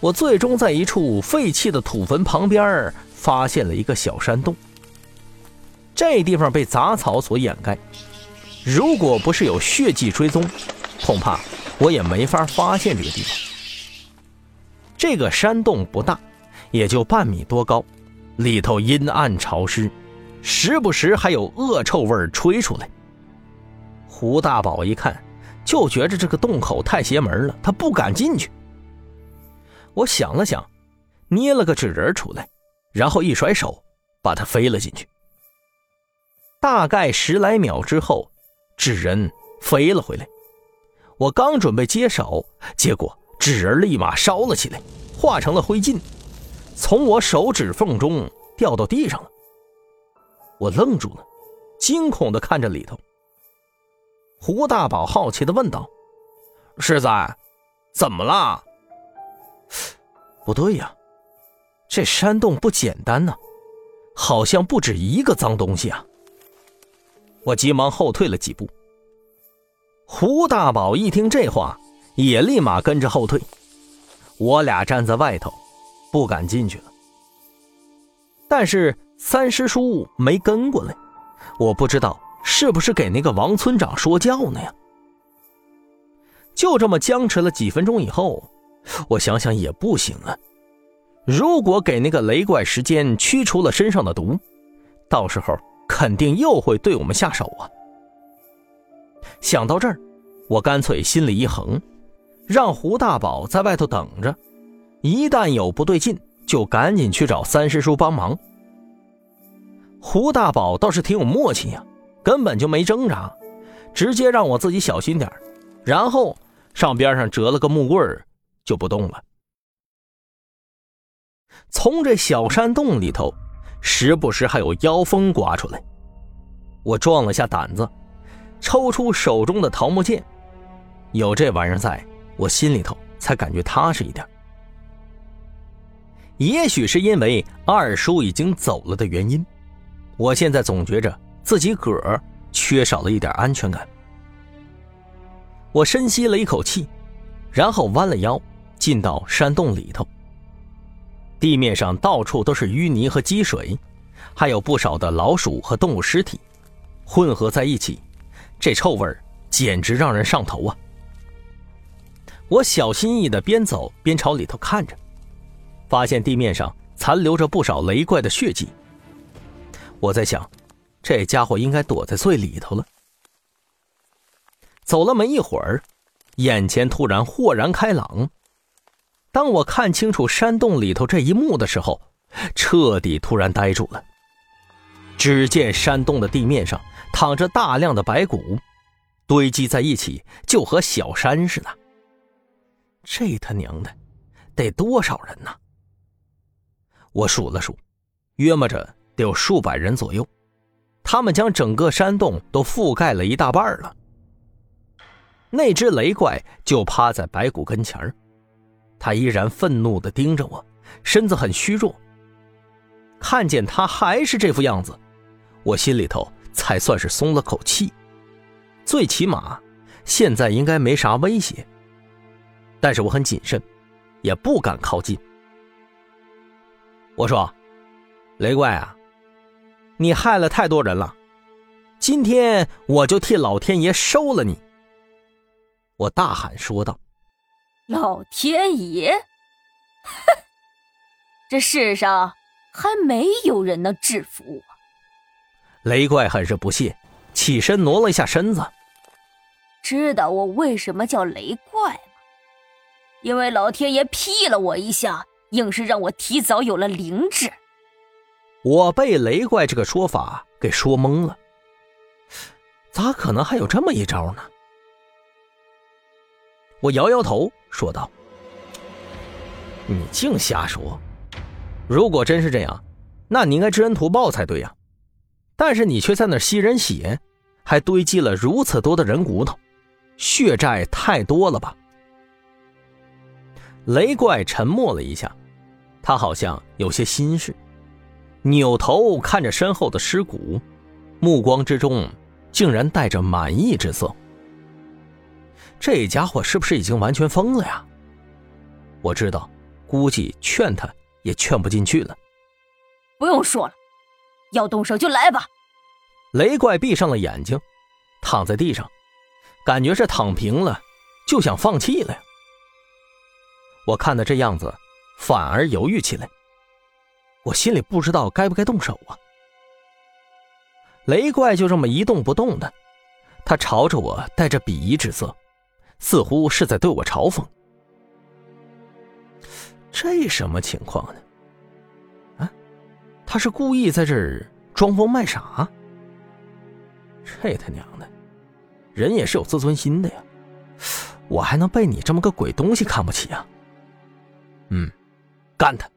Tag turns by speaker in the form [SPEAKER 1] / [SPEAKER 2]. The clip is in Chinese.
[SPEAKER 1] 我最终在一处废弃的土坟旁边发现了一个小山洞。这地方被杂草所掩盖，如果不是有血迹追踪，恐怕我也没法发现这个地方。这个山洞不大，也就半米多高，里头阴暗潮湿，时不时还有恶臭味吹出来。胡大宝一看，就觉着这个洞口太邪门了，他不敢进去。我想了想，捏了个纸人出来，然后一甩手，把它飞了进去。大概十来秒之后，纸人飞了回来。我刚准备接手，结果纸人立马烧了起来，化成了灰烬，从我手指缝中掉到地上了。我愣住了，惊恐的看着里头。胡大宝好奇的问道：“世子，怎么了？” 不对呀，这山洞不简单呢，好像不止一个脏东西啊！我急忙后退了几步。胡大宝一听这话，也立马跟着后退。我俩站在外头，不敢进去了。但是三师叔没跟过来，我不知道是不是给那个王村长说教呢呀？就这么僵持了几分钟以后。我想想也不行啊！如果给那个雷怪时间驱除了身上的毒，到时候肯定又会对我们下手啊！想到这儿，我干脆心里一横，让胡大宝在外头等着，一旦有不对劲，就赶紧去找三师叔帮忙。胡大宝倒是挺有默契呀，根本就没挣扎，直接让我自己小心点然后上边上折了个木棍。就不动了。从这小山洞里头，时不时还有妖风刮出来。我壮了下胆子，抽出手中的桃木剑。有这玩意儿在，我心里头才感觉踏实一点。也许是因为二叔已经走了的原因，我现在总觉着自己个儿缺少了一点安全感。我深吸了一口气，然后弯了腰。进到山洞里头，地面上到处都是淤泥和积水，还有不少的老鼠和动物尸体，混合在一起，这臭味简直让人上头啊！我小心翼翼的边走边朝里头看着，发现地面上残留着不少雷怪的血迹。我在想，这家伙应该躲在最里头了。走了没一会儿，眼前突然豁然开朗。当我看清楚山洞里头这一幕的时候，彻底突然呆住了。只见山洞的地面上躺着大量的白骨，堆积在一起，就和小山似的。这他娘的，得多少人呢？我数了数，约摸着得有数百人左右。他们将整个山洞都覆盖了一大半了。那只雷怪就趴在白骨跟前儿。他依然愤怒地盯着我，身子很虚弱。看见他还是这副样子，我心里头才算是松了口气，最起码现在应该没啥威胁。但是我很谨慎，也不敢靠近。我说：“雷怪啊，你害了太多人了，今天我就替老天爷收了你！”我大喊说道。
[SPEAKER 2] 老天爷，哼！这世上还没有人能制服我。
[SPEAKER 1] 雷怪很是不屑，起身挪了一下身子。
[SPEAKER 2] 知道我为什么叫雷怪吗？因为老天爷劈了我一下，硬是让我提早有了灵智。
[SPEAKER 1] 我被雷怪这个说法给说懵了，咋可能还有这么一招呢？我摇摇头。说道：“你净瞎说！如果真是这样，那你应该知恩图报才对呀。但是你却在那吸人血，还堆积了如此多的人骨头，血债太多了吧？”雷怪沉默了一下，他好像有些心事，扭头看着身后的尸骨，目光之中竟然带着满意之色。这家伙是不是已经完全疯了呀？我知道，估计劝他也劝不进去了。
[SPEAKER 2] 不用说了，要动手就来吧。
[SPEAKER 1] 雷怪闭上了眼睛，躺在地上，感觉是躺平了，就想放弃了呀。我看他这样子，反而犹豫起来。我心里不知道该不该动手啊。雷怪就这么一动不动的，他朝着我带着鄙夷之色，似乎是在对我嘲讽。这什么情况呢？啊，他是故意在这儿装疯卖傻？这他娘的，人也是有自尊心的呀！我还能被你这么个鬼东西看不起啊？嗯，干他！